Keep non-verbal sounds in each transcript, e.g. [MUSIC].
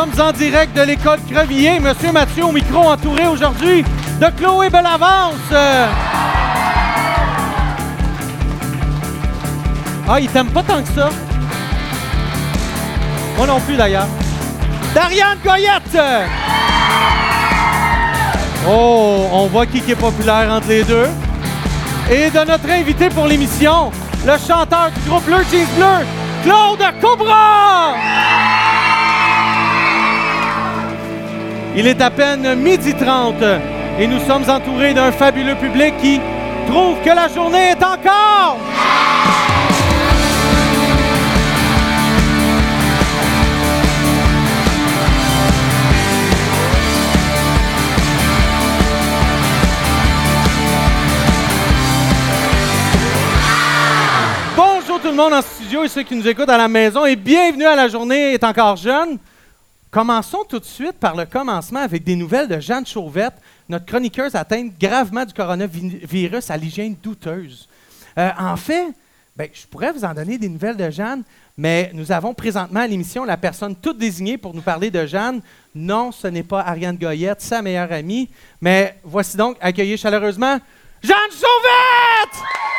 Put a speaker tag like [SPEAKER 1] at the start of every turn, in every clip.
[SPEAKER 1] Sommes en direct de l'école Crevier. Monsieur Mathieu au micro entouré aujourd'hui de Chloé Bellavance. Euh, Ah, il t'aime pas tant que ça. Moi non plus d'ailleurs. Dariane Goyette. Oh, on voit qui est populaire entre les deux. Et de notre invité pour l'émission, le chanteur du groupe Le Jeans Bleu, Claude Cobra. Il est à peine midi 30 et nous sommes entourés d'un fabuleux public qui trouve que la journée est encore Bonjour tout le monde en studio et ceux qui nous écoutent à la maison et bienvenue à la journée est encore jeune. Commençons tout de suite par le commencement avec des nouvelles de Jeanne Chauvette, notre chroniqueuse atteinte gravement du coronavirus à l'hygiène douteuse. Euh, en fait, ben, je pourrais vous en donner des nouvelles de Jeanne, mais nous avons présentement à l'émission la personne toute désignée pour nous parler de Jeanne. Non, ce n'est pas Ariane Goyette, sa meilleure amie, mais voici donc accueillir chaleureusement Jeanne Chauvette!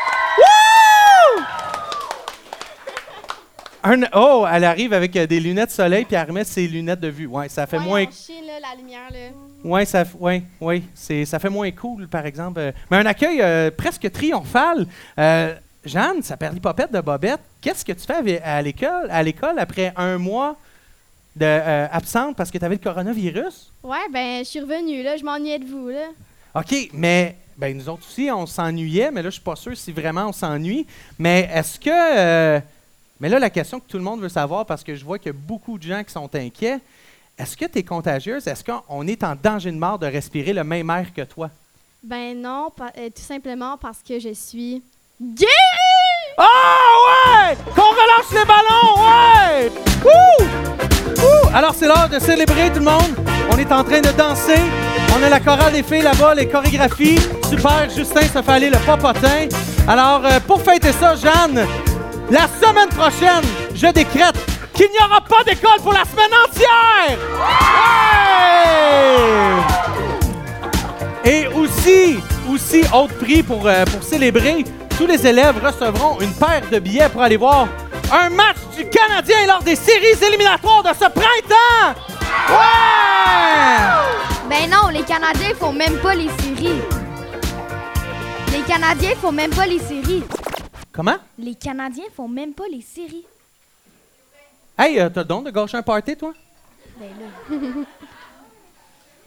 [SPEAKER 1] Un- oh, elle arrive avec euh, des lunettes soleil puis elle remet ses lunettes de vue. Ouais, ça fait
[SPEAKER 2] Ouais,
[SPEAKER 1] moins.
[SPEAKER 2] on chie, là, la lumière, là.
[SPEAKER 1] Ouais, ça, ouais, ouais, c'est, ça fait moins cool, par exemple. Euh, Mais un accueil euh, presque triomphal. Euh, Jeanne, sa perlipopette de Bobette, qu'est-ce que tu fais à l'école, à l'école après un mois de, euh, absente parce que tu avais le coronavirus?
[SPEAKER 2] Ouais, ben, je suis revenue, là. Je m'ennuyais de vous, là.
[SPEAKER 1] OK, mais ben, nous autres aussi, on s'ennuyait, mais là, je suis pas sûr si vraiment on s'ennuie. Mais est-ce que. Mais là, la question que tout le monde veut savoir, parce que je vois qu'il y a beaucoup de gens qui sont inquiets, est-ce que tu es contagieuse? Est-ce qu'on est en danger de mort de respirer le même air que toi?
[SPEAKER 2] Ben non, euh, tout simplement parce que je suis gay!
[SPEAKER 1] Ah ouais! Qu'on relâche les ballons, ouais! Wouh! Wouh! Alors c'est l'heure de célébrer tout le monde. On est en train de danser. On a la chorale des filles là-bas, les chorégraphies. Super, Justin se fait aller le popotin. Alors euh, pour fêter ça, Jeanne, la semaine prochaine, je décrète qu'il n'y aura pas d'école pour la semaine entière! Ouais! Et aussi, aussi, autre prix pour, euh, pour célébrer, tous les élèves recevront une paire de billets pour aller voir un match du Canadien lors des séries éliminatoires de ce printemps! Ouais!
[SPEAKER 3] Ben non, les Canadiens font même pas les séries. Les Canadiens font même pas les séries.
[SPEAKER 1] Comment?
[SPEAKER 3] Les Canadiens font même pas les séries.
[SPEAKER 1] Hey, euh, t'as donc de gaucher un party, toi?
[SPEAKER 3] Ben là. [LAUGHS]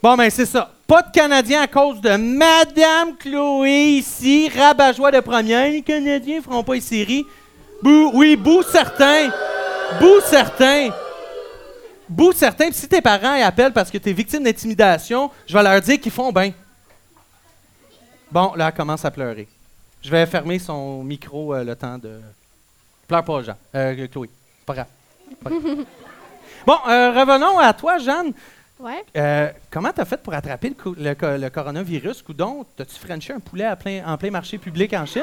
[SPEAKER 1] Bon, ben c'est ça. Pas de Canadiens à cause de Madame Chloé ici, rabat-joie de première. Les Canadiens feront pas les séries. Bouh, oui, bouh certains. Bouh certains. Bouh certains. Puis si tes parents ils appellent parce que tu es victime d'intimidation, je vais leur dire qu'ils font bien. Bon, là, elle commence à pleurer. Je vais fermer son micro euh, le temps de. Pleure pas, Jean. Euh, Chloé. C'est pas grave. Pas grave. [LAUGHS] bon, euh, revenons à toi, Jeanne.
[SPEAKER 2] Ouais.
[SPEAKER 1] Euh, comment t'as fait pour attraper le, co- le co- le coronavirus, coudon? T'as-tu frenché un poulet à plein, en plein marché public en Chine?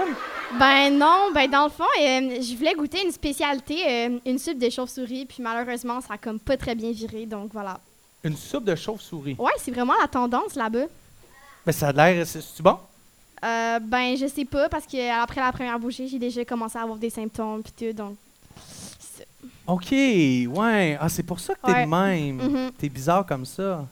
[SPEAKER 2] Ben non, ben dans le fond, je voulais goûter une spécialité, une soupe de chauve-souris, puis malheureusement, ça a comme pas très bien viré, donc voilà.
[SPEAKER 1] Une soupe de chauve-souris?
[SPEAKER 2] Ouais, c'est vraiment la tendance là-bas.
[SPEAKER 1] Ben, ça a l'air... C'est bon?
[SPEAKER 2] Euh, ben, je sais pas, parce que après la première bouchée, j'ai déjà commencé à avoir des symptômes, puis tout, donc...
[SPEAKER 1] OK, ouais. Ah, c'est pour ça que t'es
[SPEAKER 2] Ouais.
[SPEAKER 1] de même.
[SPEAKER 2] Mhm.
[SPEAKER 1] T'es bizarre comme ça.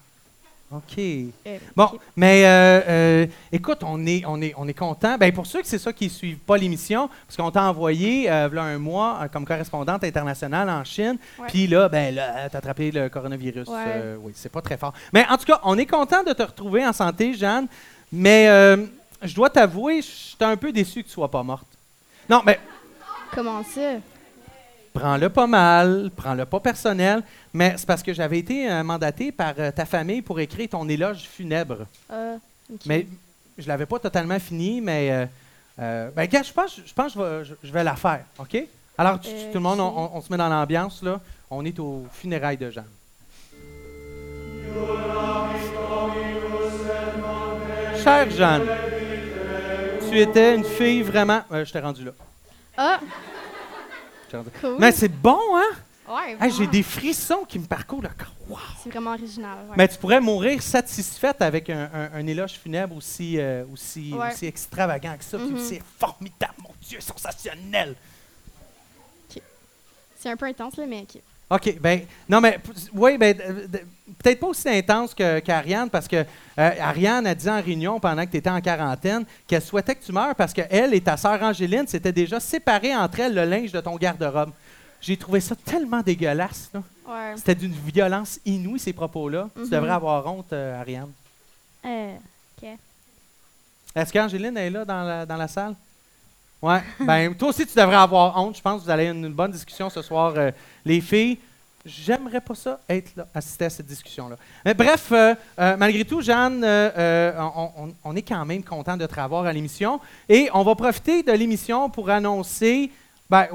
[SPEAKER 1] OK.
[SPEAKER 2] euh,
[SPEAKER 1] Bon, mais euh, euh, écoute, on est, on est, on est content. Ben, pour ceux que c'est ça qui ne suivent pas l'émission, parce qu'on t'a envoyé, v'là un mois, comme correspondante internationale en Chine. Puis là, ben, là, t'as attrapé le coronavirus.
[SPEAKER 2] Ouais.
[SPEAKER 1] Oui, c'est pas très fort. Mais en tout cas, on est content de te retrouver en santé, Jeanne. Mais euh, je dois t'avouer, je suis un peu déçu que tu sois pas morte. Non, mais
[SPEAKER 2] Comment ça?
[SPEAKER 1] prends-le pas mal, prends-le pas personnel. Mais c'est parce que j'avais été euh, mandaté par euh, ta famille pour écrire ton éloge funèbre.
[SPEAKER 2] Euh, ok.
[SPEAKER 1] Mais je l'avais pas totalement fini, mais euh, ben, gars, je pense, je pense que je vais, je- je vais la faire, OK? Alors, tu- tu- tout le monde, on, on- on se met dans l'ambiance, là. On est au funérailles de Jeanne. Chère Jeanne, tu étais une fille vraiment... euh, je t'ai rendu là.
[SPEAKER 2] Ah,
[SPEAKER 1] rendu-
[SPEAKER 2] cool.
[SPEAKER 1] Mais c'est bon, hein?
[SPEAKER 2] Ouais,
[SPEAKER 1] Hey. J'ai des frissons qui me parcourent le corps. Wow!
[SPEAKER 2] C'est vraiment original. ouais.
[SPEAKER 1] Mais tu pourrais mourir satisfaite avec un, un- un éloge funèbre aussi, euh, aussi,
[SPEAKER 2] Ouais.
[SPEAKER 1] aussi extravagant que ça. puis
[SPEAKER 2] Mhm.
[SPEAKER 1] C'est formidable, mon Dieu, sensationnel.
[SPEAKER 2] C'est un peu intense, là, mais ok.
[SPEAKER 1] OK, ben non, mais oui, ben peut-être pas aussi intense qu'Ariane, parce que euh, Ariane a dit en réunion pendant que tu étais en quarantaine qu'elle souhaitait que tu meurs parce qu'elle et ta sœur Angéline s'étaient déjà séparées entre elles le linge de ton garde-robe. J'ai trouvé ça tellement dégueulasse. là.
[SPEAKER 2] Ouais.
[SPEAKER 1] C'était d'une violence inouïe, ces propos-là. Tu
[SPEAKER 2] Mhm.
[SPEAKER 1] devrais avoir honte, euh, Ariane.
[SPEAKER 3] Euh,
[SPEAKER 1] Est-ce qu'Angéline est là dans la, dans la salle? Ouais. Ben, toi aussi, tu devrais avoir honte. Je pense que vous allez avoir une bonne discussion ce soir, euh, les filles. J'aimerais pas ça être là, assister à cette discussion-là. Mais bref, euh, euh, malgré tout, Jeanne, euh, on, on- on est quand même content de te revoir à l'émission. Et on va profiter de l'émission pour annoncer. Ben,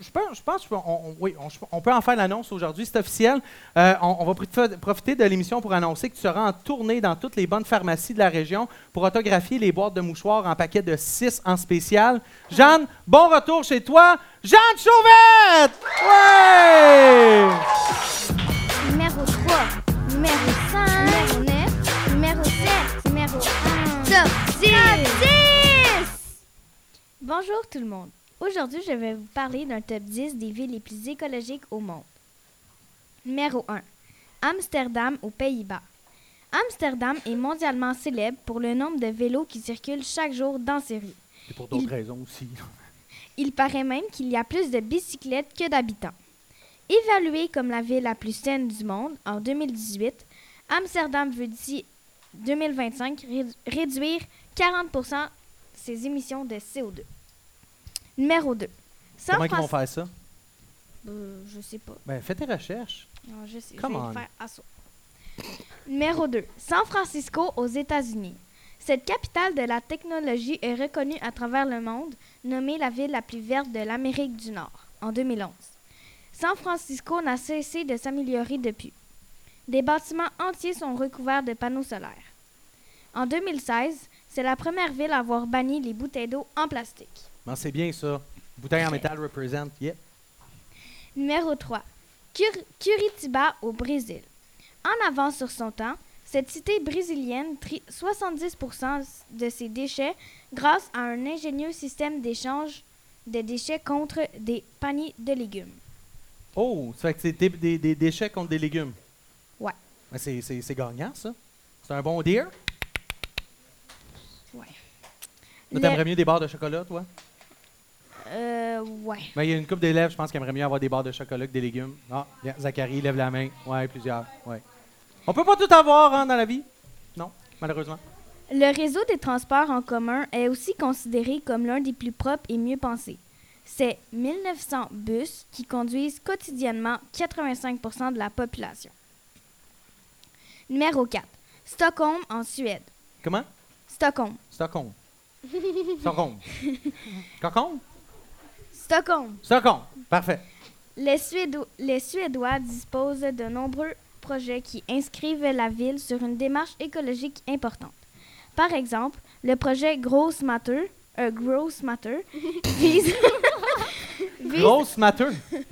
[SPEAKER 1] je, pense, je pense qu'on on- oui, on, on peut en faire l'annonce aujourd'hui, c'est officiel. Euh, on, on va pr- profiter de l'émission pour annoncer que tu seras en tournée dans toutes les bonnes pharmacies de la région pour autographier les boîtes de mouchoirs en paquet de 6 en spécial. Jeanne, bon retour chez toi. Jeanne Chauvette! Ouais!
[SPEAKER 3] numéro 3, numéro 5, numéro 9, numéro 7, numéro 1. Top 10! Bonjour tout le monde. Aujourd'hui, je vais vous parler d'un top 10 des villes les plus écologiques au monde. Numéro 1. Amsterdam aux Pays-Bas. Amsterdam est mondialement célèbre pour le nombre de vélos qui circulent chaque jour dans ses rues.
[SPEAKER 1] Et pour
[SPEAKER 3] d'autres
[SPEAKER 1] d'autres raisons aussi.
[SPEAKER 3] Il paraît même qu'il y a plus de bicyclettes que d'habitants. Évaluée comme la ville la plus saine du monde en 2018, Amsterdam veut d'ici 2025 ré- réduire 40% ses émissions de CO2. Numéro 2. San
[SPEAKER 1] Comment ils vont faire ça?
[SPEAKER 3] Euh, je sais pas.
[SPEAKER 1] Ben, fais tes recherches.
[SPEAKER 3] Non, je sais.
[SPEAKER 1] Come
[SPEAKER 3] je vais
[SPEAKER 1] on.
[SPEAKER 3] le faire à ça. Numéro 2. San Francisco aux États-Unis. Cette capitale de la technologie est reconnue à travers le monde, nommée la ville la plus verte de l'Amérique du Nord en 2011. San Francisco n'a cessé de s'améliorer depuis. Des bâtiments entiers sont recouverts de panneaux solaires. En 2016, c'est la première ville à avoir banni les bouteilles d'eau en plastique.
[SPEAKER 1] Ben, c'est bien ça. Bouteille en métal représente. Yeah.
[SPEAKER 3] Numéro 3. Cur- Curitiba au Brésil. En avance sur son temps, cette cité brésilienne trie 70% de ses déchets grâce à un ingénieux système d'échange de déchets contre des paniers de légumes.
[SPEAKER 1] Oh, ça fait que c'est des, des- des déchets contre des légumes.
[SPEAKER 3] Ouais.
[SPEAKER 1] Ben, c'est, c'est- c'est gagnant, ça. C'est un bon deal.
[SPEAKER 3] Ouais.
[SPEAKER 1] Toi,
[SPEAKER 3] Le-
[SPEAKER 1] t'aimerais mieux des barres de chocolat, toi?
[SPEAKER 3] Euh, ouais.
[SPEAKER 1] Ben, il y a une couple d'élèves, je pense, qui aimeraient mieux avoir des barres de chocolat que des légumes. Ah, bien, Zachary, lève la main. Ouais, plusieurs. Ouais. On peut pas tout avoir hein, dans la vie? Non, malheureusement.
[SPEAKER 3] Le réseau des transports en commun est aussi considéré comme l'un des plus propres et mieux pensés. C'est 1900 bus qui conduisent quotidiennement 85% de la population. Numéro 4. Stockholm en Suède.
[SPEAKER 1] Comment?
[SPEAKER 3] Stockholm.
[SPEAKER 1] Stockholm. Stockholm. [LAUGHS] Stockholm?
[SPEAKER 3] Stockholm.
[SPEAKER 1] Stockholm. Parfait.
[SPEAKER 3] Les, Suédo- les Suédois disposent de nombreux projets qui inscrivent la ville sur une démarche écologique importante. Par exemple, le projet Gross Matter, euh, Gross Matter [LAUGHS] vise, [LAUGHS] vise-
[SPEAKER 1] Grosse matter? [LAUGHS]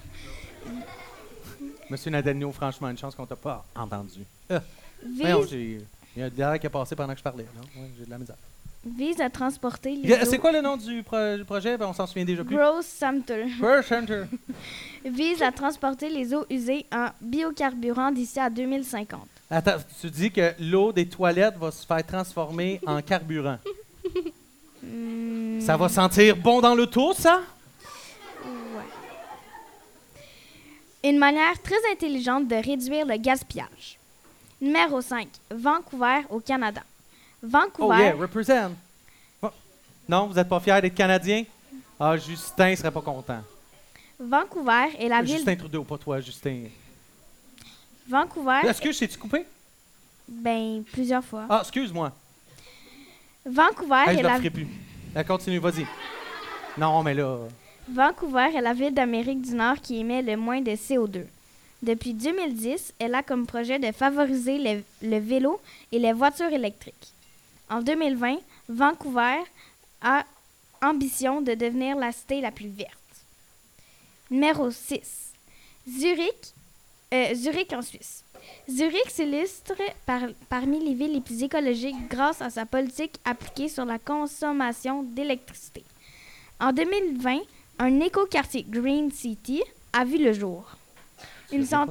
[SPEAKER 1] Monsieur Nadelino, franchement, une chance qu'on t'a pas entendu. Euh,
[SPEAKER 3] vise-
[SPEAKER 1] il y a de l'air qui a passé pendant que je parlais. Ouais, j'ai de la misère.
[SPEAKER 3] Vise à transporter les
[SPEAKER 1] Yeah, C'est quoi le nom du, pro- du projet? Ben, on s'en souvient déjà plus.
[SPEAKER 3] Gross Sumter
[SPEAKER 1] First Center. [LAUGHS]
[SPEAKER 3] vise à transporter les eaux usées en biocarburant d'ici à 2050.
[SPEAKER 1] Attends, tu dis que l'eau des toilettes va se faire transformer [LAUGHS] en carburant.
[SPEAKER 3] Hmm,
[SPEAKER 1] Ça va sentir bon dans l'auto, ça?
[SPEAKER 3] ouais. Une manière très intelligente de réduire le gaspillage. Numéro 5. Vancouver au Canada.
[SPEAKER 1] Oh
[SPEAKER 3] Vancouver,
[SPEAKER 1] yeah, represent. Oh. Non, vous n'êtes pas fiers d'être Canadien? Ah, Justin serait pas content.
[SPEAKER 3] Vancouver est la ville.
[SPEAKER 1] Justin Trudeau, pas toi, Justin.
[SPEAKER 3] Vancouver,
[SPEAKER 1] Est-ce que je t'ai-tu coupé?
[SPEAKER 3] ben plusieurs fois.
[SPEAKER 1] Ah, excuse-moi.
[SPEAKER 3] Vancouver
[SPEAKER 1] Hey,
[SPEAKER 3] est
[SPEAKER 1] je
[SPEAKER 3] la
[SPEAKER 1] le ferai plus. Euh, continue, vas-y. Non, mais là...
[SPEAKER 3] Vancouver est la ville d'Amérique du Nord qui émet le moins de CO2. Depuis 2010, elle a comme projet de favoriser le, le vélo et les voitures électriques. En 2020, Vancouver a ambition de devenir la cité la plus verte. Numéro 6. Zurich, euh, Zurich en Suisse. Zurich s'illustre par- parmi les villes les plus écologiques grâce à sa politique appliquée sur la consommation d'électricité. En 2020, un écoquartier Green City a vu le jour. Cent-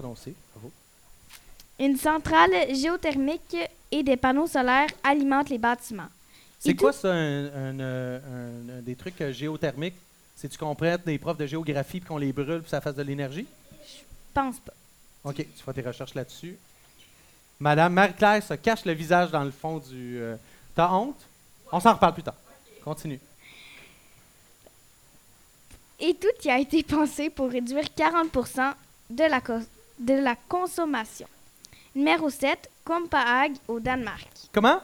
[SPEAKER 3] une centrale géothermique et des panneaux solaires alimentent les bâtiments.
[SPEAKER 1] C'est quoi ça, un, un, euh, un- des trucs euh, géothermiques? C'est-tu qu'on prête des profs de géographie puis qu'on les brûle puis ça fasse de l'énergie?
[SPEAKER 3] Pense pas.
[SPEAKER 1] OK, tu feras tes recherches là-dessus. Madame Marie-Claire se cache le visage dans le fond du... euh, T'as honte? On s'en reparle plus tard. Continue.
[SPEAKER 3] Et tout y a été pensé pour réduire 40 de la, de la consommation. Numéro 7, Copenhague au Danemark.
[SPEAKER 1] Comment?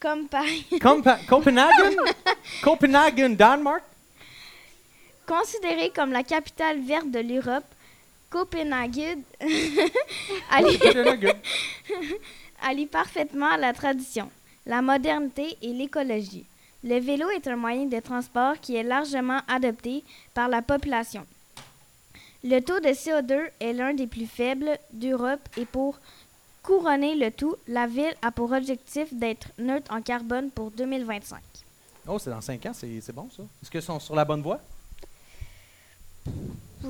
[SPEAKER 3] Copenhague,
[SPEAKER 1] Compa- Copenhagen? [LAUGHS] Copenhagen, Danemark?
[SPEAKER 3] considérée comme la capitale verte de l'Europe, Copenhague [LAUGHS] [LAUGHS] allie, parfaitement à la tradition, la modernité et l'écologie. Le vélo est un moyen de transport qui est largement adopté par la population. Le taux de CO2 est l'un des plus faibles d'Europe et pour couronner le tout, la ville a pour objectif d'être neutre en carbone pour 2025.
[SPEAKER 1] Oh, c'est dans cinq ans, c'est bon ça. Est-ce qu'ils sont sur la bonne voie?
[SPEAKER 3] Je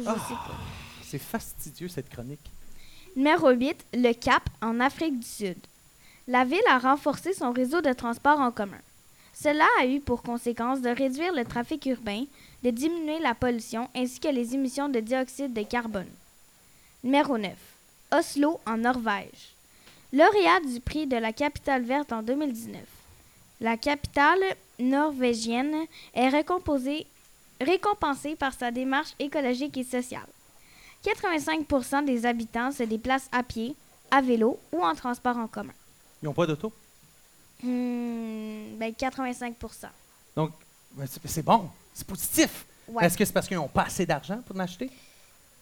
[SPEAKER 1] Ah.
[SPEAKER 3] sais pas.
[SPEAKER 1] C'est fastidieux cette chronique.
[SPEAKER 3] Numéro 8, le Cap en Afrique du Sud. La ville a renforcé son réseau de transport en commun. Cela a eu pour conséquence de réduire le trafic urbain, de diminuer la pollution ainsi que les émissions de dioxyde de carbone. Numéro 9. Oslo en Norvège. Lauréat du prix de la capitale verte en 2019. La capitale norvégienne est récompensée par sa démarche écologique et sociale. 85 des habitants se déplacent à pied, à vélo ou en transport en commun.
[SPEAKER 1] Ils n'ont pas d'auto?
[SPEAKER 3] Hmm, ben 85%
[SPEAKER 1] Donc, ben, c'est bon. C'est positif.
[SPEAKER 3] Ouais,
[SPEAKER 1] Est-ce que c'est parce qu'ils n'ont pas assez d'argent pour en acheter?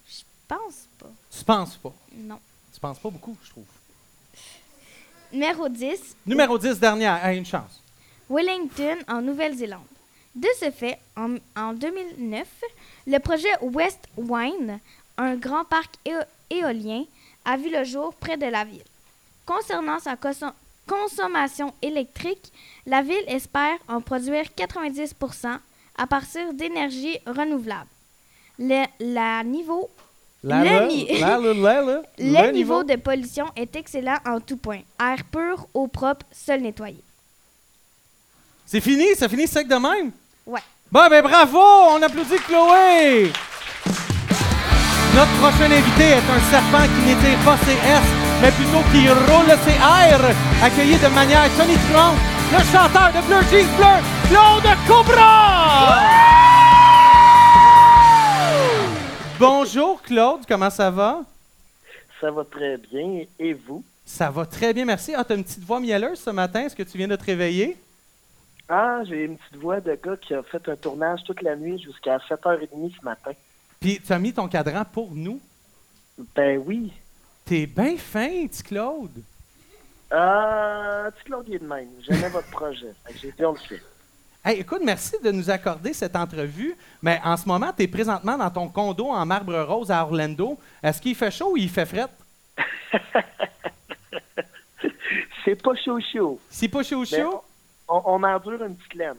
[SPEAKER 3] je pense pas.
[SPEAKER 1] Tu penses pas?
[SPEAKER 3] Non.
[SPEAKER 1] Tu penses pas beaucoup, je trouve.
[SPEAKER 3] Numéro 10,
[SPEAKER 1] Numéro 10, dernière. Hey, une chance.
[SPEAKER 3] Wellington en Nouvelle-Zélande. De ce fait, en, en 2009, le projet West Wine, un grand parc éo- éolien, a vu le jour près de la ville. Concernant sa consommation électrique, la ville espère en produire 90 à partir d'énergie renouvelable. Le, la niveau,
[SPEAKER 1] La,
[SPEAKER 3] Le
[SPEAKER 1] la,
[SPEAKER 3] ni- le [LAUGHS] niveau de pollution est excellent en tout point. Air pur, eau propre, sol nettoyé.
[SPEAKER 1] C'est fini? Ça finit sec de même?
[SPEAKER 3] Ouais.
[SPEAKER 1] Bon, ben bravo! On applaudit Chloé! Notre prochain invité est un serpent qui n'étire pas ses S, mais plutôt qui roule ses R. Accueilli de manière tonitruante, le chanteur de Bleu Jeans Bleu, Claude Cobra! Bonjour Claude, comment ça va?
[SPEAKER 4] Ça va très bien. Et vous?
[SPEAKER 1] Ça va très bien, merci. Ah, t'as une petite voix mielleuse ce matin. Est-ce que tu viens de te réveiller?
[SPEAKER 4] Ah, j'ai une petite voix de gars qui a fait un tournage toute la nuit jusqu'à 7h30 ce matin.
[SPEAKER 1] Puis tu as mis ton cadran pour nous?
[SPEAKER 4] Ben oui.
[SPEAKER 1] T'es bien fin, petit Claude?
[SPEAKER 4] Ah, tu Claude, il est de même. J'aimais votre projet. J'ai dit, on le fait.
[SPEAKER 1] Hey, écoute, merci de nous accorder cette entrevue. Mais en ce moment, tu es présentement dans ton condo en marbre rose à Orlando. Est-ce qu'il fait chaud ou il fait fret? [LAUGHS]
[SPEAKER 4] C'est pas chaud chaud.
[SPEAKER 1] Si pas chaud chaud,
[SPEAKER 4] on, on endure une petite laine.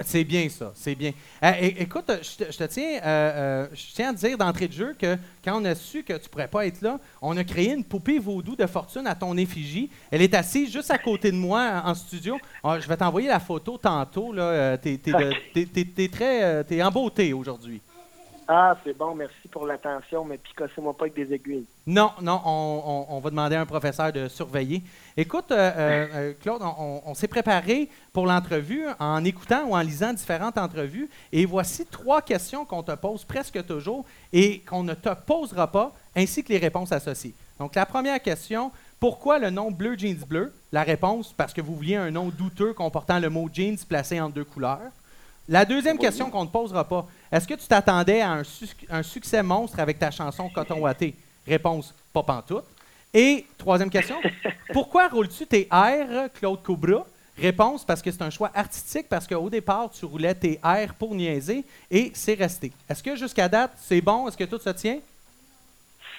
[SPEAKER 1] C'est bien ça, c'est bien. Euh, écoute, je te, je te tiens, euh, euh, je tiens à te dire d'entrée de jeu que quand on a su que tu pourrais pas être là, on a créé une poupée vaudou de fortune à ton effigie. Elle est assise juste à côté de moi en studio. Ah, je vais t'envoyer la photo tantôt. Là. T'es, [LAUGHS] t'es t'es- t'es- très, t'es en beauté aujourd'hui.
[SPEAKER 4] Ah, c'est bon, merci pour l'attention, mais picossez-moi pas avec des aiguilles.
[SPEAKER 1] Non, non, on, on- on va demander à un professeur de surveiller. Écoute, euh, euh, [LAUGHS] euh, Claude, on, on- on s'est préparé pour l'entrevue en écoutant ou en lisant différentes entrevues. Et voici trois questions qu'on te pose presque toujours et qu'on ne te posera pas, ainsi que les réponses associées. Donc, la première question, pourquoi le nom Bleu Jeans Bleu? La réponse, parce que vous vouliez un nom douteux comportant le mot jeans placé en deux couleurs. La deuxième question qu'on ne te posera pas, est-ce que tu t'attendais à un, succès monstre avec ta chanson Coton Watté? Réponse, pas pantoute. Et troisième question, [LAUGHS] pourquoi roules-tu tes R, Claude Cobra? Réponse, parce que c'est un choix artistique, parce qu'au départ, tu roulais tes R pour niaiser et c'est resté. Est-ce que jusqu'à date, c'est bon? Est-ce que tout se tient?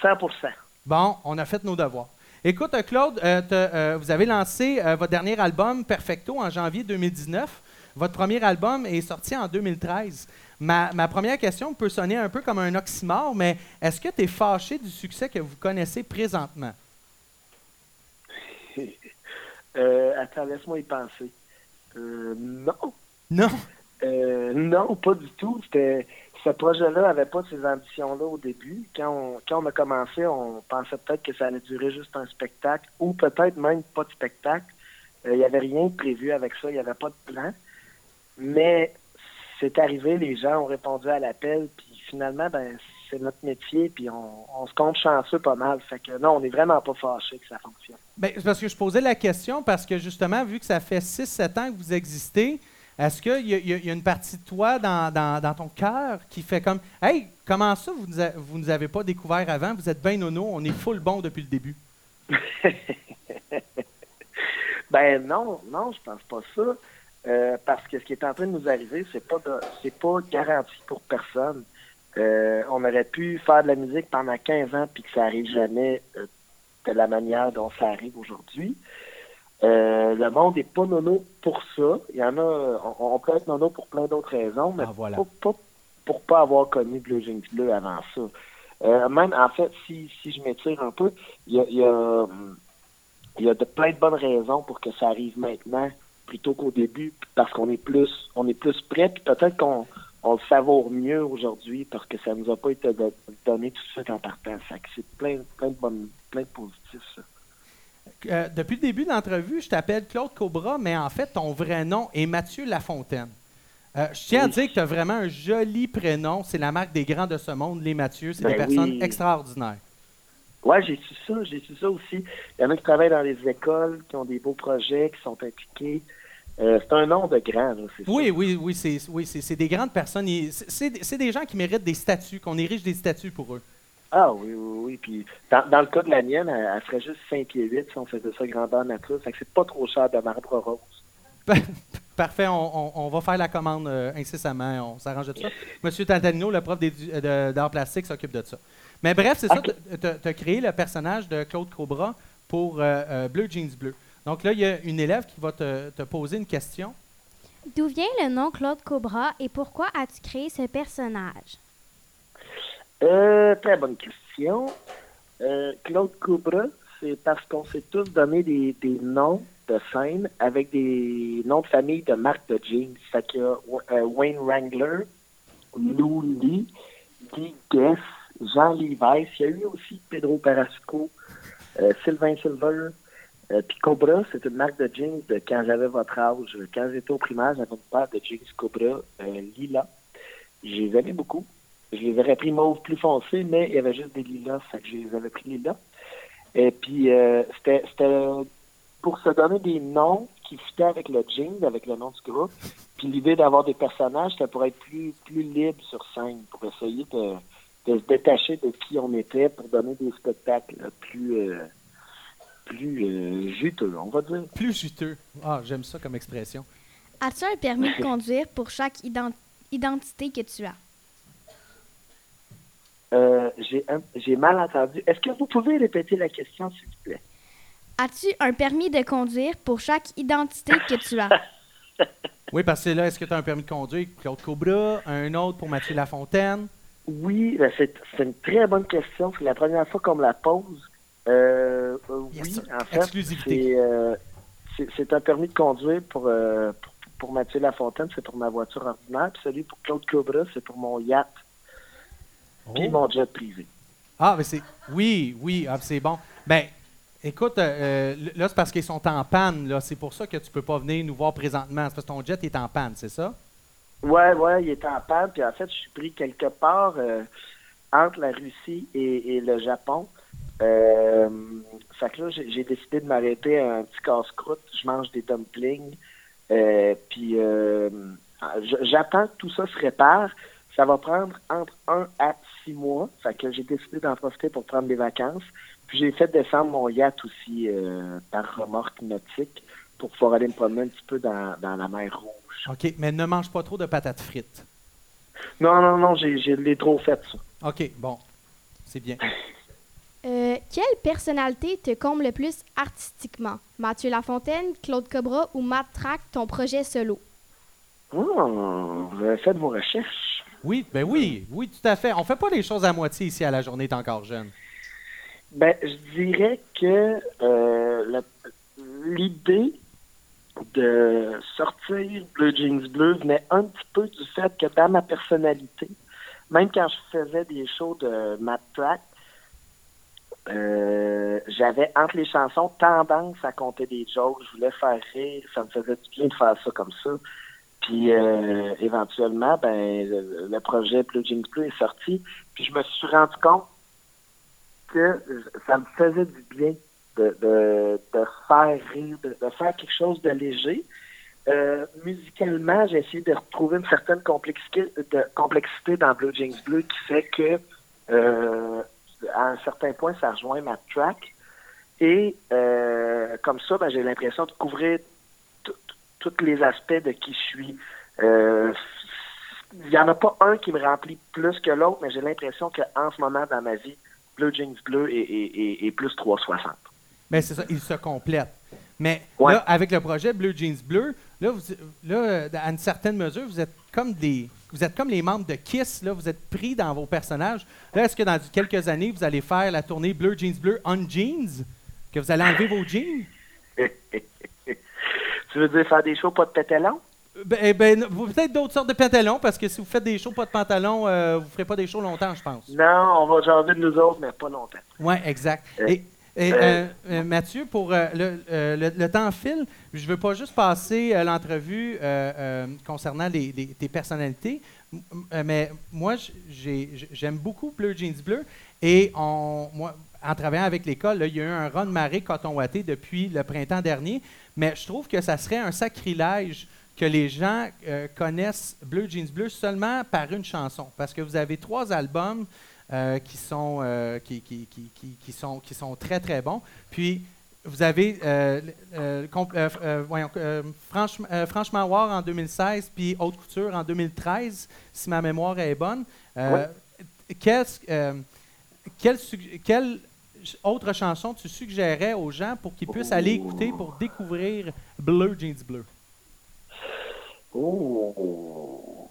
[SPEAKER 4] 100%
[SPEAKER 1] Bon, on a fait nos devoirs. Écoute, euh, Claude, euh, euh, vous avez lancé euh, votre dernier album, Perfecto, en janvier 2019. Votre premier album est sorti en 2013. Ma, ma première question peut sonner un peu comme un oxymore, mais est-ce que tu es fâché du succès que vous connaissez présentement? [LAUGHS]
[SPEAKER 4] Euh, attends, laisse-moi y penser. Euh, non.
[SPEAKER 1] Non?
[SPEAKER 4] Euh, non, pas du tout. C'était ce projet-là n'avait pas ces ambitions-là au début. Quand on, quand on a commencé, on pensait peut-être que ça allait durer juste un spectacle ou peut-être même pas de spectacle. Il n'y avait rien de prévu avec ça, il n'y avait pas de plan. Mais c'est arrivé, les gens ont répondu à l'appel, puis finalement, ben c'est notre métier, puis on, on se compte chanceux pas mal. Fait que non, on n'est vraiment pas fâché que ça fonctionne.
[SPEAKER 1] Ben, c'est parce que je posais la question parce que justement, vu que ça fait 6-7 ans que vous existez, est-ce qu'il y, y a- il y a une partie de toi dans, dans- dans ton cœur qui fait comme Hey, comment ça, vous nous, a- vous nous avez pas découvert avant? Vous êtes bien nono, on est full bon depuis le début. [LAUGHS]
[SPEAKER 4] Ben non, non, je pense pas ça. Euh, parce que ce qui est en train de nous arriver, c'est pas c'est pas garanti pour personne. Euh, on aurait pu faire de la musique pendant 15 ans puis que ça arrive jamais euh, de la manière dont ça arrive aujourd'hui. Euh, le monde n'est pas nono pour ça. Il y en a, on, on peut être nono pour plein d'autres raisons, mais
[SPEAKER 1] Ah, voilà.
[SPEAKER 4] pas, pas pour pas avoir connu Blue Jeans Bleu avant ça. Euh, même, en fait, si, si je m'étire un peu, il y a, y a, il y a de, plein de bonnes raisons pour que ça arrive maintenant plutôt qu'au début, parce qu'on est plus on est plus prêt, puis peut-être qu'on on le savoure mieux aujourd'hui parce que ça nous a pas été do- donné tout de suite en partant. C'est plein, plein de bonnes, plein de positifs, ça.
[SPEAKER 1] Euh, depuis le début de l'entrevue, je t'appelle Claude Cobra, mais en fait, ton vrai nom est Mathieu Lafontaine. Euh, je tiens à
[SPEAKER 4] Oui.
[SPEAKER 1] dire que tu as vraiment un joli prénom. C'est la marque des grands de ce monde, les Mathieu. C'est des
[SPEAKER 4] Ben
[SPEAKER 1] personnes
[SPEAKER 4] oui.
[SPEAKER 1] extraordinaires.
[SPEAKER 4] Ouais, j'ai su ça, j'ai su ça aussi. Il y en a qui travaillent dans les écoles, qui ont des beaux projets, qui sont impliqués. Euh, c'est un nom de grand,
[SPEAKER 1] Oui, oui, oui, c'est oui, c'est- des grandes personnes. C'est- des gens qui méritent des statuts, qu'on érige des statuts pour eux.
[SPEAKER 4] Ah oui, oui, oui. Puis dans, dans le cas de la mienne, elle, elle ferait juste 5 pieds 8 si on faisait ça grandeur nature. Fait que c'est pas trop cher de marbre rose. [LAUGHS]
[SPEAKER 1] Parfait, on, on- on va faire la commande euh, incessamment. On s'arrange de ça. [LAUGHS] Monsieur Tantanino, le prof euh, de- d'art plastique, s'occupe de ça. Mais bref, c'est ça. Tu as créé le personnage de Claude Cobra pour euh, Bleu Jeans Bleu. Donc là, il y a une élève qui va te, te poser une question.
[SPEAKER 3] D'où vient le nom Claude Cobra et pourquoi as-tu créé ce personnage?
[SPEAKER 4] Euh, très bonne question. Euh, Claude Cobra, c'est parce qu'on s'est tous donné des, des noms de scène avec des noms de famille de marques de jeans. Fait qu'il y a euh, Wayne Wrangler, Lou Lee, Guy Guess, Jean Levi's. Il y a eu aussi Pedro Parasco, euh, Sylvain Silver. Euh, Puis Cobra, c'est une marque de jeans de quand j'avais votre âge. Quand j'étais au primaire, j'avais une paire de jeans Cobra euh, lila. Je les aimais beaucoup. Je les aurais pris mauve plus foncé, mais il y avait juste des lilas, fait que je les avais pris lilas. Et puis, euh, c'était pour se donner des noms qui fitaient avec le jeans, avec le nom du groupe. Puis l'idée d'avoir des personnages, c'était pour être plus, plus libre sur scène, pour essayer de, de se détacher de qui on était, pour donner des spectacles plus, euh, plus euh, juteux, on va dire.
[SPEAKER 1] Plus juteux. Ah, j'aime ça comme expression.
[SPEAKER 3] As-tu un permis de conduire pour chaque ident- identité que tu as?
[SPEAKER 4] Euh, J'ai mal entendu. Est-ce que vous pouvez répéter la question, s'il vous plaît?
[SPEAKER 3] As-tu un permis de conduire pour chaque identité que tu as? [LAUGHS]
[SPEAKER 1] Oui, parce que là, est-ce que tu as un permis de conduire, Claude Cobra, un autre pour Mathieu Lafontaine?
[SPEAKER 4] Oui, ben, c'est c'est une très bonne question. C'est la première fois qu'on me la pose. Euh, oui, en fait,
[SPEAKER 1] Exclusivité.
[SPEAKER 4] c'est euh, c'est- un permis de conduire pour, euh, pour, pour Mathieu Lafontaine, c'est pour ma voiture ordinaire. Puis celui pour Claude Cobra, c'est pour mon yacht puis
[SPEAKER 1] Oh.
[SPEAKER 4] mon jet privé.
[SPEAKER 1] Ah, mais c'est. Oui, oui, ah, c'est bon. Ben, écoute, euh, euh, là, c'est parce qu'ils sont en panne. là. C'est pour ça que tu peux pas venir nous voir présentement. C'est parce que ton jet est en panne, c'est ça?
[SPEAKER 4] Ouais, ouais, il est en panne. Puis en fait, je suis pris quelque part euh, entre la Russie et, et le Japon. Euh, fait que là, j'ai décidé de m'arrêter à un petit casse-croûte. Je mange des dumplings. Euh, puis euh, j'attends que tout ça se répare. Ça va prendre entre un à six mois. Fait que j'ai décidé d'en profiter pour prendre des vacances. Puis j'ai fait descendre mon yacht aussi euh, par remorque nautique pour pouvoir aller me promener un petit peu dans, dans la mer Rouge.
[SPEAKER 1] OK, mais ne mange pas trop de patates frites.
[SPEAKER 4] Non, non, non, j'ai, l'ai trop fait, ça.
[SPEAKER 1] OK, bon. C'est bien. [LAUGHS]
[SPEAKER 2] Quelle personnalité te comble le plus artistiquement? Mathieu Lafontaine, Claude Cobra ou Matt Track, ton projet solo?
[SPEAKER 4] Oh, vous avez fait vos recherches.
[SPEAKER 1] Oui, ben oui, oui, tout à fait. On fait pas les choses à moitié ici à la journée T'es encore jeune.
[SPEAKER 4] Ben, je dirais que euh, l'idée de sortir Bleu Jeans Bleu venait un petit peu du fait que dans ma personnalité, même quand je faisais des shows de Matt Track, euh, j'avais entre les chansons tendance à compter des jokes, je voulais faire rire, ça me faisait du bien de faire ça comme ça. Puis euh, éventuellement, ben le, projet Blue Jeans Bleu est sorti, puis je me suis rendu compte que ça me faisait du bien de, de, de faire rire, de, faire quelque chose de léger. Euh, musicalement, j'ai essayé de retrouver une certaine complexité, de, complexité dans Blue Jeans Bleu qui fait que euh, à un certain point, ça rejoint ma track. Et euh, comme ça, ben, j'ai l'impression de couvrir tous les aspects de qui je suis. Euh, Il n'y en a pas un qui me remplit plus que l'autre, mais j'ai l'impression qu'en ce moment, dans ma vie, Blue Jeans Bleu est, est- est- est plus 360.
[SPEAKER 1] Ben c'est ça, ils se complètent. Mais
[SPEAKER 4] Ouais.
[SPEAKER 1] là, avec le projet Bleu Jeans Bleu, là, vous, là, à une certaine mesure, vous êtes comme des, vous êtes comme les membres de Kiss. Là, vous êtes pris dans vos personnages. Là, est-ce que dans quelques années, vous allez faire la tournée Bleu Jeans Bleu on jeans, que vous allez enlever vos jeans? [LAUGHS]
[SPEAKER 4] tu veux dire faire des shows pas de pétalons?
[SPEAKER 1] Ben, eh ben, vous- peut-être d'autres sortes de pantalons, parce que si vous faites des shows pas de pantalon, euh, vous ne ferez pas des shows longtemps, je pense.
[SPEAKER 4] Non, on va jaser de nous autres, mais pas longtemps.
[SPEAKER 1] Oui, exact. Et, et,
[SPEAKER 4] euh,
[SPEAKER 1] euh, euh, Mathieu, pour euh, le, le- le temps file, je ne veux pas juste passer l'entrevue concernant les, les- tes personnalités, mais moi, j'aime beaucoup Bleu Jeans Bleu et on, moi, en travaillant avec l'école, il y a eu un run marée coton watté depuis le printemps dernier, mais je trouve que ça serait un sacrilège que les gens connaissent Bleu Jeans Bleu seulement par une chanson, parce que vous avez trois albums euh, qui, sont, euh, qui, qui- qui- sont, qui sont très, très bons. Puis, vous avez euh, euh, voyons, Franchement, War en 2016, puis Haute Couture en 2013, si ma mémoire est bonne. Qu'est-ce- quelle, sug- quelle ch- autre chanson tu suggérais aux gens pour qu'ils puissent aller écouter, pour découvrir Bleu Jeans Bleu?
[SPEAKER 4] Oh!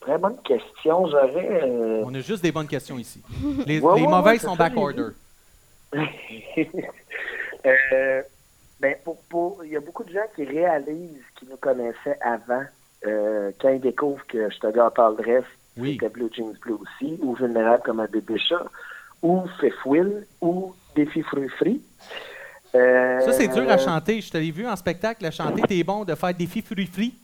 [SPEAKER 4] Très bonne question. J'aurais. euh,
[SPEAKER 1] On a juste des bonnes questions ici. [LAUGHS] Les,
[SPEAKER 4] Ouais,
[SPEAKER 1] les
[SPEAKER 4] ouais,
[SPEAKER 1] mauvaises sont
[SPEAKER 4] c'est ça,
[SPEAKER 1] back
[SPEAKER 4] j'ai
[SPEAKER 1] order. [LAUGHS]
[SPEAKER 4] Euh, ben pour, pour, il y a beaucoup de gens qui réalisent qui nous connaissaient avant, euh, quand ils découvrent que je te gâte le dress,
[SPEAKER 1] Oui.
[SPEAKER 4] c'était Blue Jeans Blue aussi, ou Vulnérable comme un bébé chat, ou Fifwil, ou Défi Fruit Free. Euh,
[SPEAKER 1] Ça, c'est dur à chanter. Je te l'ai vu en spectacle à chanter. T'es bon de faire des filles fruits frits.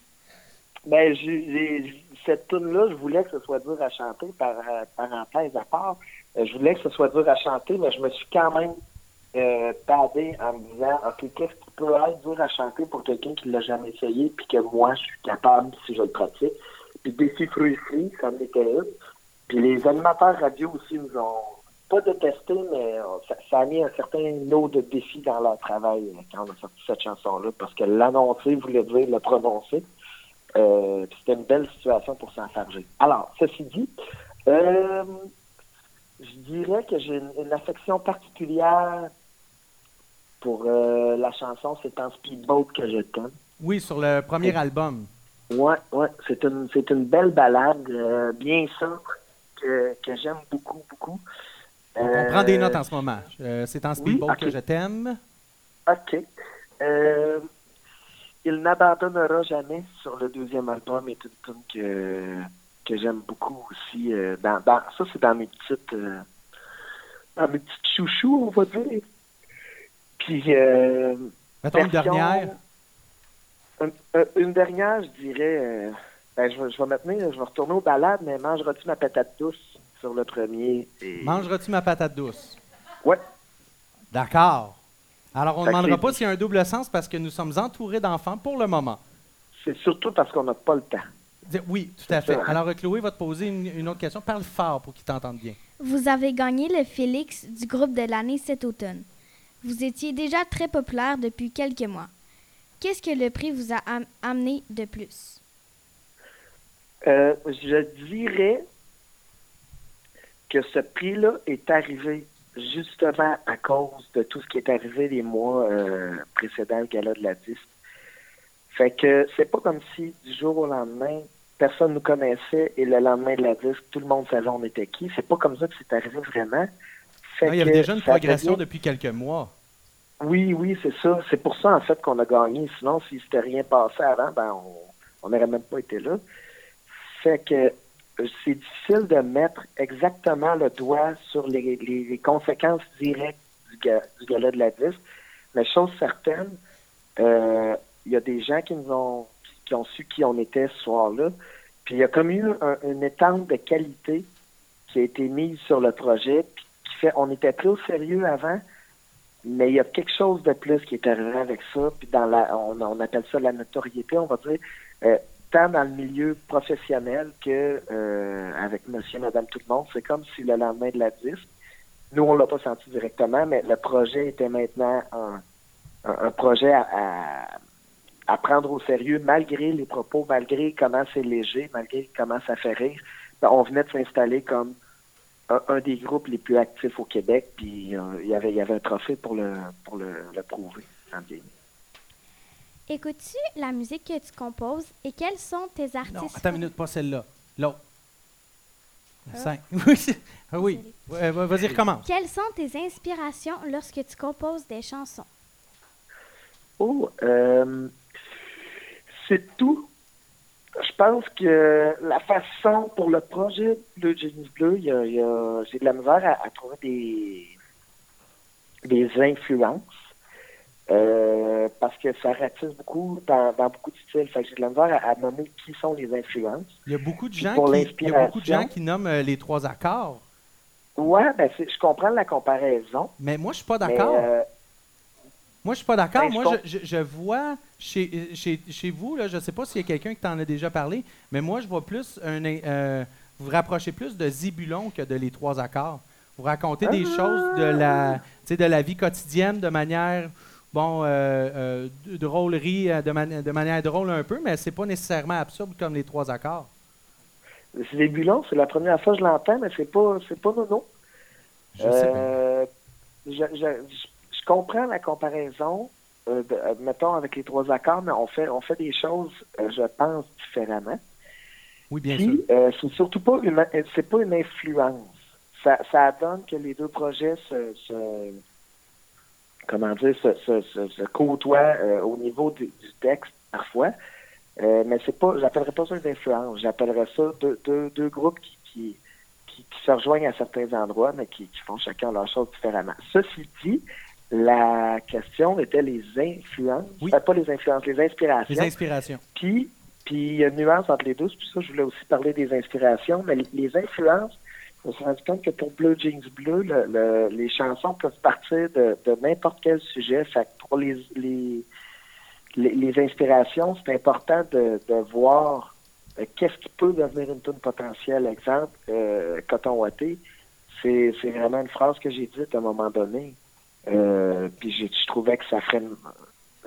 [SPEAKER 4] Ben, j'ai- cette tune-là, je voulais que ce soit dur à chanter, par euh, parenthèse à part. Euh, je voulais que ce soit dur à chanter, mais je me suis quand même euh, en me disant, OK, qu'est-ce qui peut être dur à chanter pour quelqu'un qui l'a jamais essayé, puis que moi, je suis capable si je le pratique. Puis Défi Fruit Free, ça me était une. Puis les animateurs radio aussi nous ont pas détesté, mais euh, ça, ça a mis un certain lot de défis dans leur travail quand on a sorti cette chanson-là, parce que l'annoncer voulait dire le prononcer. Euh, c'était une belle situation pour s'en charger. Alors, ceci dit, euh, je dirais que j'ai une, une affection particulière pour euh, la chanson C'est en speedboat que je t'aime.
[SPEAKER 1] Oui, sur le premier album.
[SPEAKER 4] Ouais, ouais, c'est une, c'est une belle balade, bien simple, que, que j'aime beaucoup, beaucoup.
[SPEAKER 1] Donc, on prend des notes en ce moment. C'est en speedboat que je t'aime.
[SPEAKER 4] OK. Il n'abandonnera jamais sur le deuxième album est une tune que, que j'aime beaucoup aussi. euh, dans, dans- ça, c'est dans mes petites euh, dans mes petites chouchous, on va dire. Puis euh,
[SPEAKER 1] Mettons une dernière.
[SPEAKER 4] un- un- une dernière, je dirais euh, ben, je, vais, je vais maintenir, je vais retourner aux balades, mais mangeras-tu ma patate douce sur le premier et...
[SPEAKER 1] Mangeras-tu ma patate douce?
[SPEAKER 4] Ouais.
[SPEAKER 1] D'accord. Alors, on ne demandera pas s'il y a un double sens parce que nous sommes entourés d'enfants pour le moment.
[SPEAKER 4] C'est surtout parce qu'on n'a pas le temps.
[SPEAKER 1] Oui, tout à fait.
[SPEAKER 4] ça.
[SPEAKER 1] Alors, Chloé va te poser une, une autre question. Parle fort pour qu'ils t'entendent bien.
[SPEAKER 3] Vous avez gagné le Félix du groupe de l'année cet automne. Vous étiez déjà très populaire depuis quelques mois. Qu'est-ce que le prix vous a am- amené de plus?
[SPEAKER 4] Euh, je dirais que ce prix-là est arrivé justement à cause de tout ce qui est arrivé les mois euh, précédents le gala de la disque. Fait que c'est pas comme si du jour au lendemain, personne nous connaissait et le lendemain de la disque, tout le monde savait on était qui. C'est pas comme ça que c'est arrivé vraiment.
[SPEAKER 1] Fait il y avait déjà une progression depuis quelques mois.
[SPEAKER 4] Oui, oui, c'est ça. C'est pour ça, en fait, qu'on a gagné. Sinon, si c'était rien passé avant, ben, on n'aurait même pas été là. Fait que c'est difficile de mettre exactement le doigt sur les, conséquences directes du, du gala de la disque. Mais chose certaine, euh, il y a des gens qui nous ont qui ont su qui on était ce soir-là. Puis il y a comme eu une étente de qualité qui a été mise sur le projet, puis qui fait on était plus au sérieux avant, mais il y a quelque chose de plus qui est arrivé avec ça. Puis dans la on, on appelle ça la notoriété, on va dire. Euh, dans le milieu professionnel que euh, avec monsieur, madame, tout le monde, c'est comme si le lendemain de la disque, nous, on l'a pas senti directement, mais le projet était maintenant un, projet à, à, prendre au sérieux, malgré les propos, malgré comment c'est léger, malgré comment ça fait rire. Ben, on venait de s'installer comme un, des groupes les plus actifs au Québec, puis euh, il y avait il y avait un trophée pour le pour le, le prouver en
[SPEAKER 3] Écoutes-tu la musique que tu composes et quels sont tes artistes?
[SPEAKER 1] Non, attends une minute, pas celle-là. L'autre. Ah. Cinq. [LAUGHS] oui. Oui. Vas-y, recommence.
[SPEAKER 3] Quelles sont tes inspirations lorsque tu composes des chansons?
[SPEAKER 4] Oh, euh, c'est tout. Je pense que la façon pour le projet Bleu Jeans Bleu, j'ai de la misère à, trouver des, des influences. Euh, parce que ça ratisse beaucoup dans, beaucoup de styles. Fait que j'ai de la misère à, nommer qui sont les influences.
[SPEAKER 1] Il y a beaucoup de gens, qui, il y a beaucoup de gens qui nomment euh, les trois accords.
[SPEAKER 4] Ouais, ben je comprends la comparaison.
[SPEAKER 1] Mais moi, je suis pas d'accord. Euh, moi, je suis pas d'accord. Ben, moi, je, je, vois chez, chez, chez vous, là, je ne sais pas s'il y a quelqu'un qui t'en a déjà parlé, mais moi, je vois plus un. vous vous rapprochez plus de Zibulon que de les trois accords. Vous racontez des ah! choses de la, de la vie quotidienne de manière bon, euh, euh, de drôlerie euh, de, de, manière drôle un peu, mais c'est pas nécessairement absurde comme les trois accords.
[SPEAKER 4] C'est des bulons, c'est la première fois que je l'entends, mais c'est pas c'est pas nono. Je, sais je, je, comprends la comparaison, mettons avec les trois accords, mais on fait on fait des choses, je pense, différemment.
[SPEAKER 1] Oui, bien sûr.
[SPEAKER 4] c'est surtout pas une c'est pas une influence. Ça, ça donne que les deux projets se comment dire, se, se, se, côtoient euh, au niveau du, texte parfois. Euh, mais c'est pas, j'appellerais pas ça une influence. J'appellerais ça deux, deux, deux groupes qui, qui, qui, se rejoignent à certains endroits, mais qui, qui font chacun leur chose différemment. Ceci dit, la question était les influences. Oui. pas les influences, les inspirations.
[SPEAKER 1] Les inspirations.
[SPEAKER 4] Puis, puis il y a une nuance entre les deux. C'est pour ça que je voulais aussi parler des inspirations. Mais les influences, on s'est rendu compte que pour Blue Jeans Bleu, les chansons peuvent partir de, n'importe quel sujet. Fait pour les, les, les, inspirations, c'est important de, voir euh, qu'est-ce qui peut devenir une tune potentielle. Exemple, euh, Coton Watté, c'est, vraiment une phrase que j'ai dite à un moment donné. Euh, puis je trouvais que ça ferait une,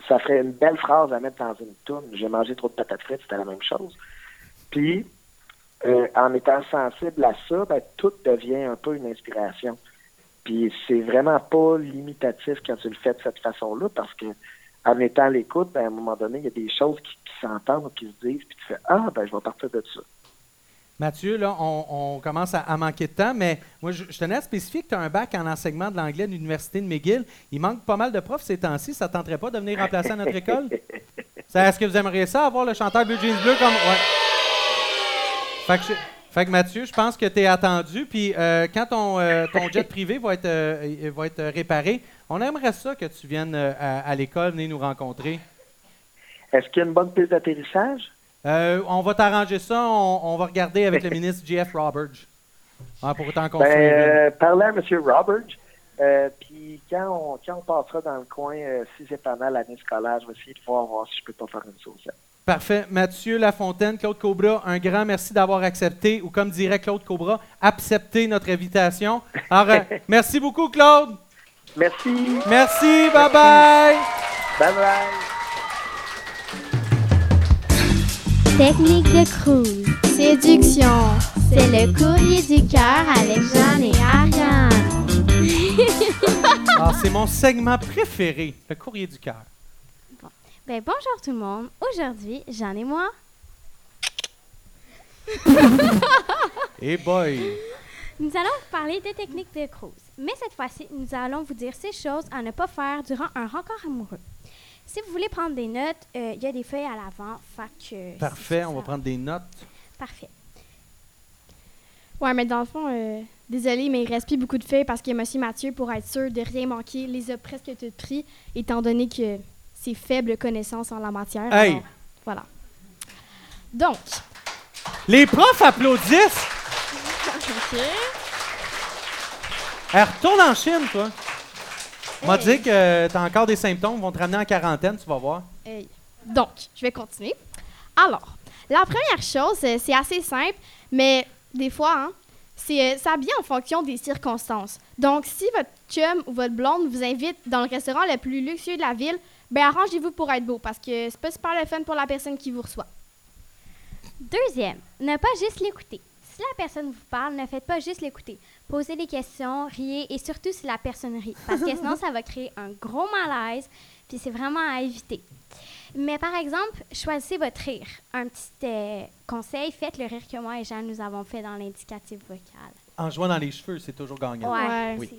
[SPEAKER 4] ça ferait une belle phrase à mettre dans une tune. J'ai mangé trop de patates frites, c'était la même chose. Puis euh, en étant sensible à ça, ben, tout devient un peu une inspiration. Puis c'est vraiment pas limitatif quand tu le fais de cette façon-là, parce que en étant à l'écoute, ben, à un moment donné, il y a des choses qui, s'entendent, qui se disent, puis tu fais Ah, ben je vais partir de ça.
[SPEAKER 1] Mathieu, là, on, commence à, manquer de temps, mais moi, je, tenais à spécifier que tu as un bac en enseignement de l'anglais à l'Université de McGill. Il manque pas mal de profs ces temps-ci. Ça ne tenterait pas de venir remplacer à notre école? [LAUGHS] Est-ce que vous aimeriez ça, avoir le chanteur Blue Jeans Bleu comme. Fait que, Mathieu, je pense que tu es attendu. Puis euh, quand ton, euh, ton, jet privé va être, euh, va être réparé, on aimerait ça que tu viennes à, l'école venir nous rencontrer.
[SPEAKER 4] Est-ce qu'il y a une bonne piste d'atterrissage?
[SPEAKER 1] on va t'arranger ça. On, va regarder avec le ministre Jeff Roberts. Ah, pour autant qu'on
[SPEAKER 4] ben, Parler à M. Roberts. puis quand on, quand on passera dans le coin, si c'est pas mal l'année scolaire, je vais essayer de voir, voir si je peux pas faire une sauce.
[SPEAKER 1] Parfait. Mathieu Lafontaine, Claude Cobra, un grand merci d'avoir accepté, ou comme dirait Claude Cobra, accepté notre invitation. Alors, euh, [LAUGHS] merci beaucoup, Claude.
[SPEAKER 4] Merci.
[SPEAKER 1] Merci. Bye bye.
[SPEAKER 4] Bye bye.
[SPEAKER 3] Technique de cruise. Séduction. C'est le courrier du cœur avec Jeanne et Ariane.
[SPEAKER 1] c'est mon segment préféré, le courrier du cœur.
[SPEAKER 5] Ben, bonjour tout le monde. Aujourd'hui, Jeanne et moi, [LAUGHS]
[SPEAKER 1] Eh boy!
[SPEAKER 5] nous allons vous parler des techniques de cruise. Mais cette fois-ci, nous allons vous dire ces choses à ne pas faire durant un rencontre amoureux. Si vous voulez prendre des notes, euh, il y a des feuilles à l'avant. Que
[SPEAKER 1] Parfait, on va prendre des notes.
[SPEAKER 5] Parfait.
[SPEAKER 2] Ouais, mais dans le fond, euh, désolé, mais il reste plus beaucoup de feuilles parce que M. Mathieu, pour être sûr de rien manquer, les a presque toutes pris, étant donné que ses faibles connaissances en la matière.
[SPEAKER 1] Hey!
[SPEAKER 2] Alors, voilà. Donc,
[SPEAKER 1] Les profs applaudissent! [LAUGHS]
[SPEAKER 2] OK.
[SPEAKER 1] Elle retourne en Chine, toi. On m'a
[SPEAKER 2] Hey.
[SPEAKER 1] dit que t'as encore des symptômes, vont te ramener en quarantaine, tu vas voir.
[SPEAKER 2] Hey. Donc, je vais continuer. Alors, la première chose, euh, c'est assez simple, mais des fois, hein, c'est euh, s'habiller en fonction des circonstances. Donc, si votre chum ou votre blonde vous invite dans le restaurant le plus luxueux de la ville, ben arrangez-vous pour être beau parce que c'est pas super le fun pour la personne qui vous reçoit.
[SPEAKER 5] Deuxième, ne pas juste l'écouter. Si la personne vous parle, ne faites pas juste l'écouter. Posez des questions, riez et surtout si la personne rit. Parce que sinon, [LAUGHS] ça va créer un gros malaise, puis c'est vraiment à éviter. Mais par exemple, choisissez votre rire. Un petit euh, conseil, faites le rire que moi et Jeanne nous avons fait dans l'indicatif vocal.
[SPEAKER 1] En jouant dans les cheveux, c'est toujours gagnant.
[SPEAKER 2] Ouais.
[SPEAKER 1] Oui.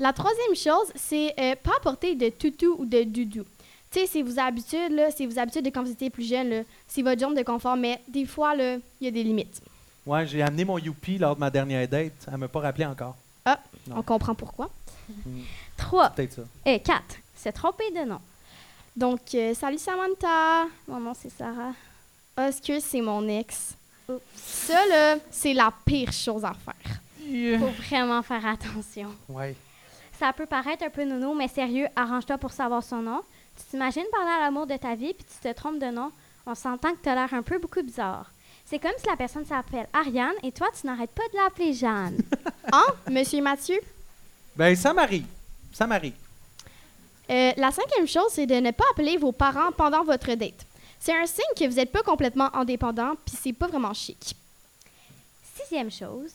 [SPEAKER 5] C'est- c'est-
[SPEAKER 2] La troisième chose, c'est euh, pas apporter de toutou ou de doudou. Tu sais, c'est vos habitudes, là, c'est vos habitudes de quand vous étiez plus jeune, là, c'est votre zone de confort, mais des fois, là, il y a des limites.
[SPEAKER 1] Ouais, j'ai amené mon Youpi lors de ma dernière date. Elle m'a pas rappelé encore. Non.
[SPEAKER 2] On comprend pourquoi.
[SPEAKER 5] Trois,
[SPEAKER 1] Peut-être ça.
[SPEAKER 5] et quatre, se tromper de nom.
[SPEAKER 2] Donc, euh, salut Samantha.
[SPEAKER 5] Mon nom, c'est Sarah.
[SPEAKER 2] Oscar, c'est mon ex?
[SPEAKER 5] Oups.
[SPEAKER 2] Ça, là, c'est la pire chose à faire.
[SPEAKER 5] Faut vraiment faire attention.
[SPEAKER 1] Ouais.
[SPEAKER 5] Ça peut paraître un peu nono, mais sérieux, arrange-toi pour savoir son nom. Tu t'imagines parler à l'amour de ta vie, puis tu te trompes de nom. On s'entend que tu as l'air un peu beaucoup bizarre. C'est comme si la personne s'appelle Ariane et toi, tu n'arrêtes pas de l'appeler Jeanne. [LAUGHS]
[SPEAKER 2] Hein, Monsieur Mathieu?
[SPEAKER 1] Ben, ça m'arrive. Ça m'arrive.
[SPEAKER 2] Euh, la cinquième chose, c'est de ne pas appeler vos parents pendant votre date. C'est un signe que vous n'êtes pas complètement indépendant, puis c'est pas vraiment chic.
[SPEAKER 5] Sixième chose,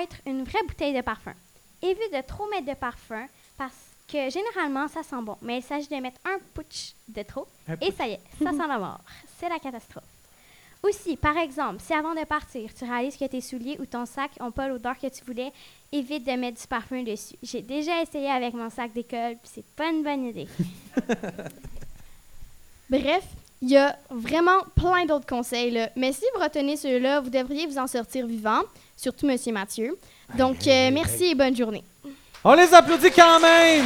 [SPEAKER 5] être une vraie bouteille de parfum. Évite de trop mettre de parfum parce que généralement, ça sent bon. Mais il s'agit de mettre un putsch de trop
[SPEAKER 1] Un
[SPEAKER 5] et ça y est, ça sent la mort. [LAUGHS] C'est la catastrophe. Aussi, par exemple, si avant de partir, tu réalises que tes souliers ou ton sac n'ont pas l'odeur que tu voulais, évite de mettre du parfum dessus. J'ai déjà essayé avec mon sac d'école, puis c'est pas une bonne idée. [LAUGHS]
[SPEAKER 2] Bref, il y a vraiment plein d'autres conseils, là. mais si vous retenez ceux-là, vous devriez vous en sortir vivant, surtout Monsieur Mathieu. Donc, euh, merci et bonne journée.
[SPEAKER 1] On les applaudit quand même!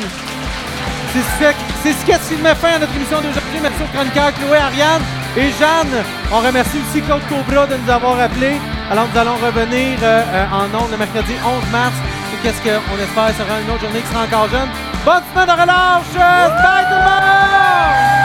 [SPEAKER 1] C'est ce, fait- c'est ce qui met fin à notre émission d'aujourd'hui. Merci aux chroniqueurs Chloé, Ariane et Jeanne. On remercie aussi Claude Cobra de nous avoir appelés. Alors, nous allons revenir euh, euh, en ondes le mercredi 11 mars. Qu'est-ce qu'on espère? Sera une autre journée qui sera encore jeune. Bonne semaine de relâche! Bye tout le monde!